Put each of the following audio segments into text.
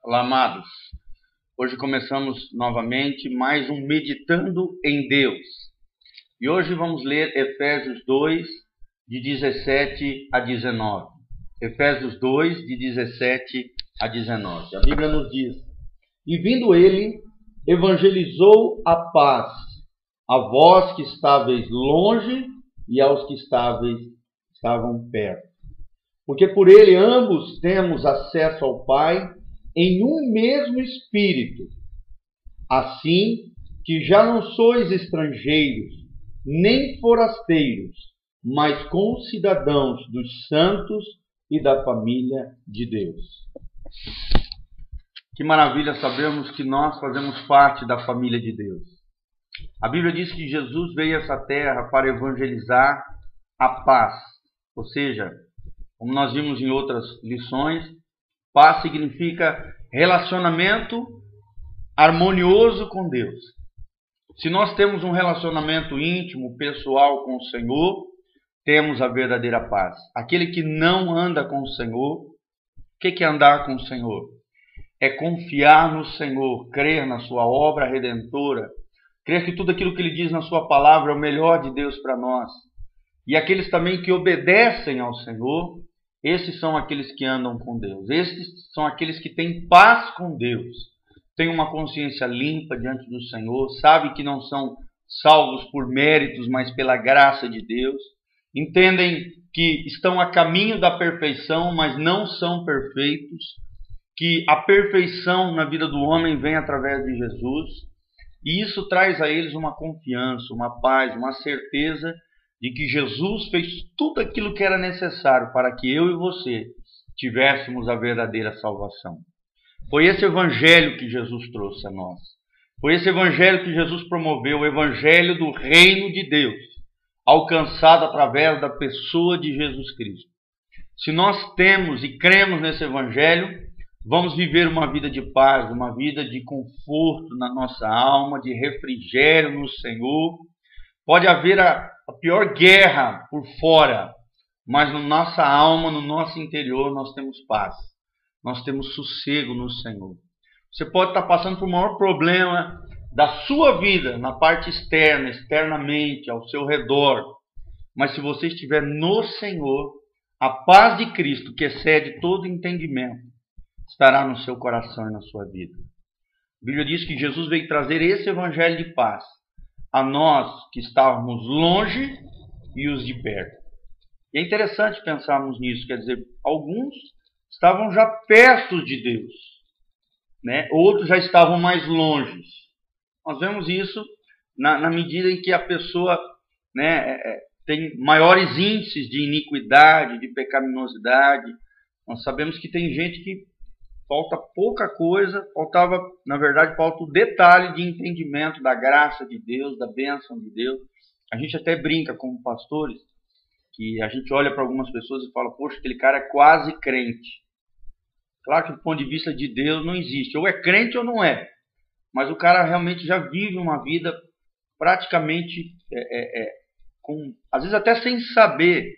Olá, amados. Hoje começamos novamente mais um Meditando em Deus. E hoje vamos ler Efésios 2, de 17 a 19. Efésios 2, de 17 a 19. A Bíblia nos diz: E vindo ele, evangelizou a paz a vós que estáveis longe e aos que estáveis, estavam perto. Porque por ele ambos temos acesso ao Pai em um mesmo espírito. Assim que já não sois estrangeiros, nem forasteiros, mas concidadãos dos santos e da família de Deus. Que maravilha sabermos que nós fazemos parte da família de Deus. A Bíblia diz que Jesus veio a essa terra para evangelizar a paz, ou seja, como nós vimos em outras lições, Paz significa relacionamento harmonioso com Deus. Se nós temos um relacionamento íntimo, pessoal com o Senhor, temos a verdadeira paz. Aquele que não anda com o Senhor, o que é andar com o Senhor? É confiar no Senhor, crer na Sua obra redentora, crer que tudo aquilo que Ele diz na Sua palavra é o melhor de Deus para nós. E aqueles também que obedecem ao Senhor, esses são aqueles que andam com Deus. Esses são aqueles que têm paz com Deus. Têm uma consciência limpa diante do Senhor, sabem que não são salvos por méritos, mas pela graça de Deus. Entendem que estão a caminho da perfeição, mas não são perfeitos. Que a perfeição na vida do homem vem através de Jesus. E isso traz a eles uma confiança, uma paz, uma certeza de que Jesus fez tudo aquilo que era necessário para que eu e você tivéssemos a verdadeira salvação. Foi esse evangelho que Jesus trouxe a nós. Foi esse evangelho que Jesus promoveu, o evangelho do reino de Deus, alcançado através da pessoa de Jesus Cristo. Se nós temos e cremos nesse evangelho, vamos viver uma vida de paz, uma vida de conforto na nossa alma, de refrigério no Senhor. Pode haver a, a pior guerra por fora, mas na nossa alma, no nosso interior, nós temos paz. Nós temos sossego no Senhor. Você pode estar passando por o maior problema da sua vida, na parte externa, externamente, ao seu redor. Mas se você estiver no Senhor, a paz de Cristo, que excede todo entendimento, estará no seu coração e na sua vida. A Bíblia diz que Jesus veio trazer esse evangelho de paz a nós que estávamos longe e os de perto. E é interessante pensarmos nisso, quer dizer, alguns estavam já perto de Deus, né? outros já estavam mais longe. Nós vemos isso na, na medida em que a pessoa né, é, é, tem maiores índices de iniquidade, de pecaminosidade. Nós sabemos que tem gente que falta pouca coisa, faltava, na verdade, falta o detalhe de entendimento da graça de Deus, da bênção de Deus. A gente até brinca como pastores, que a gente olha para algumas pessoas e fala, poxa, aquele cara é quase crente. Claro que do ponto de vista de Deus não existe, ou é crente ou não é. Mas o cara realmente já vive uma vida praticamente, é, é, é, com, às vezes até sem saber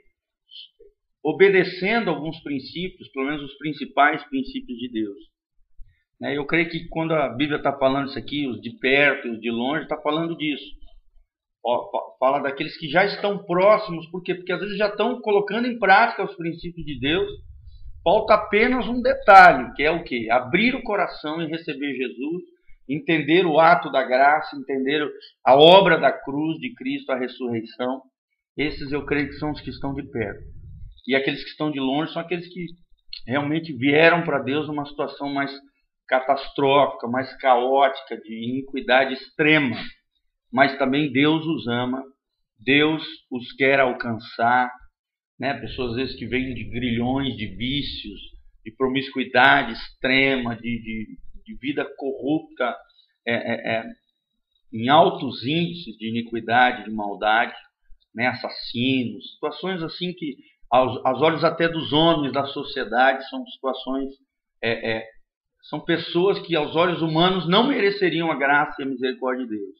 obedecendo alguns princípios, pelo menos os principais princípios de Deus. Né, eu creio que quando a Bíblia está falando isso aqui, os de perto e os de longe, está falando disso. Fala daqueles que já estão próximos, por quê? Porque às vezes já estão colocando em prática os princípios de Deus. Falta apenas um detalhe, que é o quê? Abrir o coração e receber Jesus, entender o ato da graça, entender a obra da cruz de Cristo, a ressurreição. Esses eu creio que são os que estão de perto. E aqueles que estão de longe são aqueles que realmente vieram para Deus numa situação mais catastrófica, mais caótica, de iniquidade extrema. Mas também Deus os ama, Deus os quer alcançar. Né? Pessoas às vezes que vêm de grilhões, de vícios, de promiscuidade extrema, de, de, de vida corrupta, é, é, é, em altos índices de iniquidade, de maldade, né? assassinos, situações assim que aos, aos olhos até dos homens da sociedade, são situações, é, é, são pessoas que aos olhos humanos não mereceriam a graça e a misericórdia de Deus.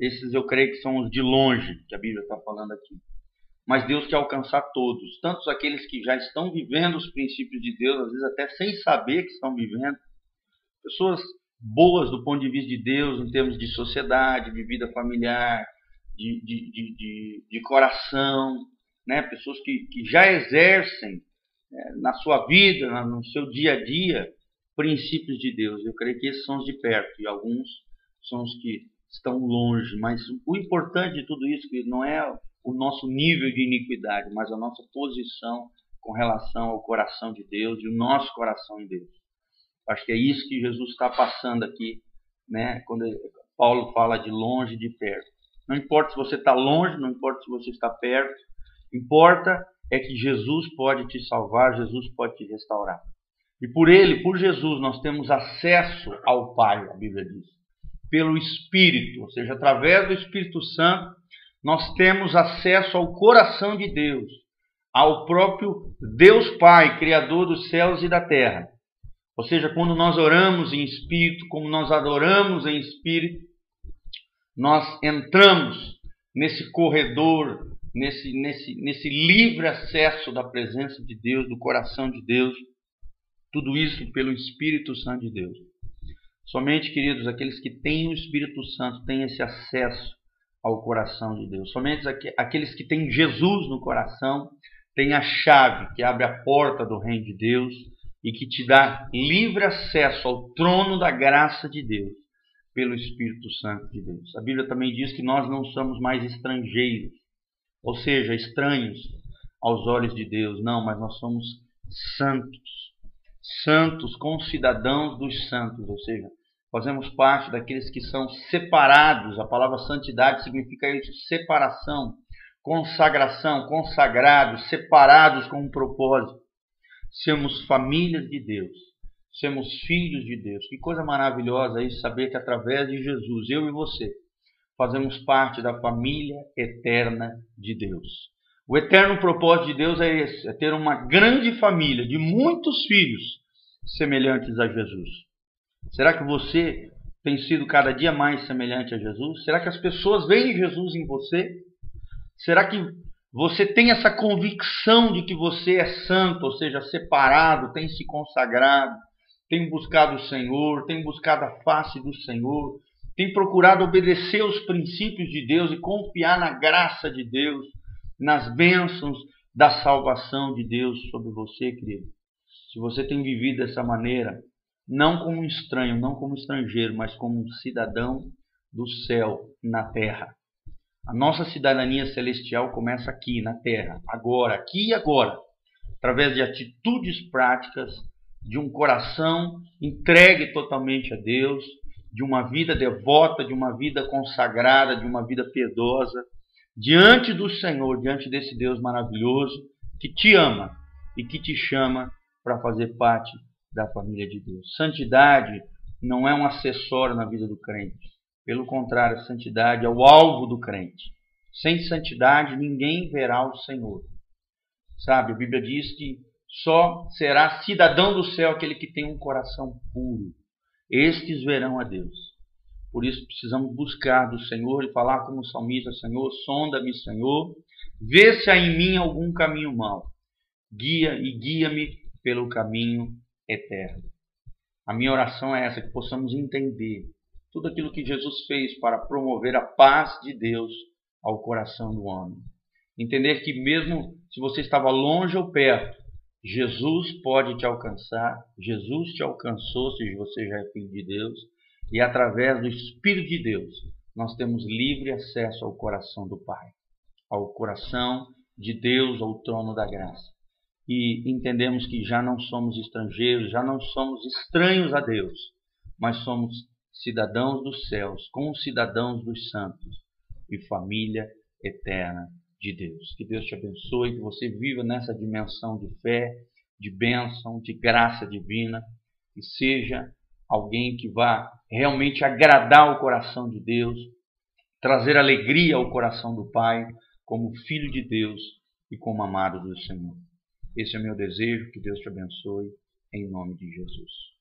Esses eu creio que são os de longe, que a Bíblia está falando aqui. Mas Deus quer alcançar todos, tanto aqueles que já estão vivendo os princípios de Deus, às vezes até sem saber que estão vivendo, pessoas boas do ponto de vista de Deus, em termos de sociedade, de vida familiar, de, de, de, de, de coração, né? pessoas que, que já exercem é, na sua vida, no seu dia a dia, princípios de Deus. Eu creio que esses são os de perto e alguns são os que estão longe. Mas o importante de tudo isso não é o nosso nível de iniquidade, mas a nossa posição com relação ao coração de Deus e o nosso coração em Deus. Acho que é isso que Jesus está passando aqui, né? Quando Paulo fala de longe e de perto. Não importa se você está longe, não importa se você está perto, importa é que Jesus pode te salvar, Jesus pode te restaurar. E por ele, por Jesus, nós temos acesso ao Pai, a Bíblia diz. Pelo Espírito, ou seja, através do Espírito Santo, nós temos acesso ao coração de Deus, ao próprio Deus Pai, Criador dos céus e da terra. Ou seja, quando nós oramos em espírito, como nós adoramos em espírito, nós entramos nesse corredor, nesse, nesse, nesse livre acesso da presença de Deus, do coração de Deus, tudo isso pelo Espírito Santo de Deus. Somente, queridos, aqueles que têm o Espírito Santo têm esse acesso ao coração de Deus. Somente aqueles que têm Jesus no coração têm a chave que abre a porta do reino de Deus e que te dá livre acesso ao trono da graça de Deus pelo Espírito Santo de Deus. A Bíblia também diz que nós não somos mais estrangeiros, ou seja, estranhos aos olhos de Deus. Não, mas nós somos santos santos, concidadãos dos santos, ou seja, fazemos parte daqueles que são separados. A palavra santidade significa isso, separação, consagração, consagrados, separados com um propósito. Sermos famílias de Deus, sermos filhos de Deus. Que coisa maravilhosa isso, saber que através de Jesus, eu e você, fazemos parte da família eterna de Deus. O eterno propósito de Deus é esse: é ter uma grande família de muitos filhos semelhantes a Jesus. Será que você tem sido cada dia mais semelhante a Jesus? Será que as pessoas veem Jesus em você? Será que você tem essa convicção de que você é santo, ou seja, separado, tem se consagrado, tem buscado o Senhor, tem buscado a face do Senhor, tem procurado obedecer os princípios de Deus e confiar na graça de Deus? nas bênçãos da salvação de Deus sobre você, querido. Se você tem vivido dessa maneira, não como estranho, não como estrangeiro, mas como um cidadão do céu na terra. A nossa cidadania celestial começa aqui, na terra, agora, aqui e agora, através de atitudes práticas, de um coração entregue totalmente a Deus, de uma vida devota, de uma vida consagrada, de uma vida piedosa, diante do Senhor, diante desse Deus maravilhoso que te ama e que te chama para fazer parte da família de Deus. Santidade não é um acessório na vida do crente. Pelo contrário, a santidade é o alvo do crente. Sem santidade ninguém verá o Senhor. Sabe, a Bíblia diz que só será cidadão do céu aquele que tem um coração puro. Estes verão a Deus. Por isso precisamos buscar do Senhor e falar como o salmista: Senhor, sonda-me, Senhor, vê se há em mim algum caminho mau. Guia e guia-me pelo caminho eterno. A minha oração é essa: que possamos entender tudo aquilo que Jesus fez para promover a paz de Deus ao coração do homem. Entender que, mesmo se você estava longe ou perto, Jesus pode te alcançar, Jesus te alcançou se você já é filho de Deus e através do Espírito de Deus, nós temos livre acesso ao coração do Pai, ao coração de Deus, ao trono da graça. E entendemos que já não somos estrangeiros, já não somos estranhos a Deus, mas somos cidadãos dos céus, cidadãos dos santos e família eterna de Deus. Que Deus te abençoe, que você viva nessa dimensão de fé, de bênção, de graça divina e seja alguém que vá realmente agradar o coração de Deus, trazer alegria ao coração do Pai, como filho de Deus e como amado do Senhor. Esse é meu desejo, que Deus te abençoe, em nome de Jesus.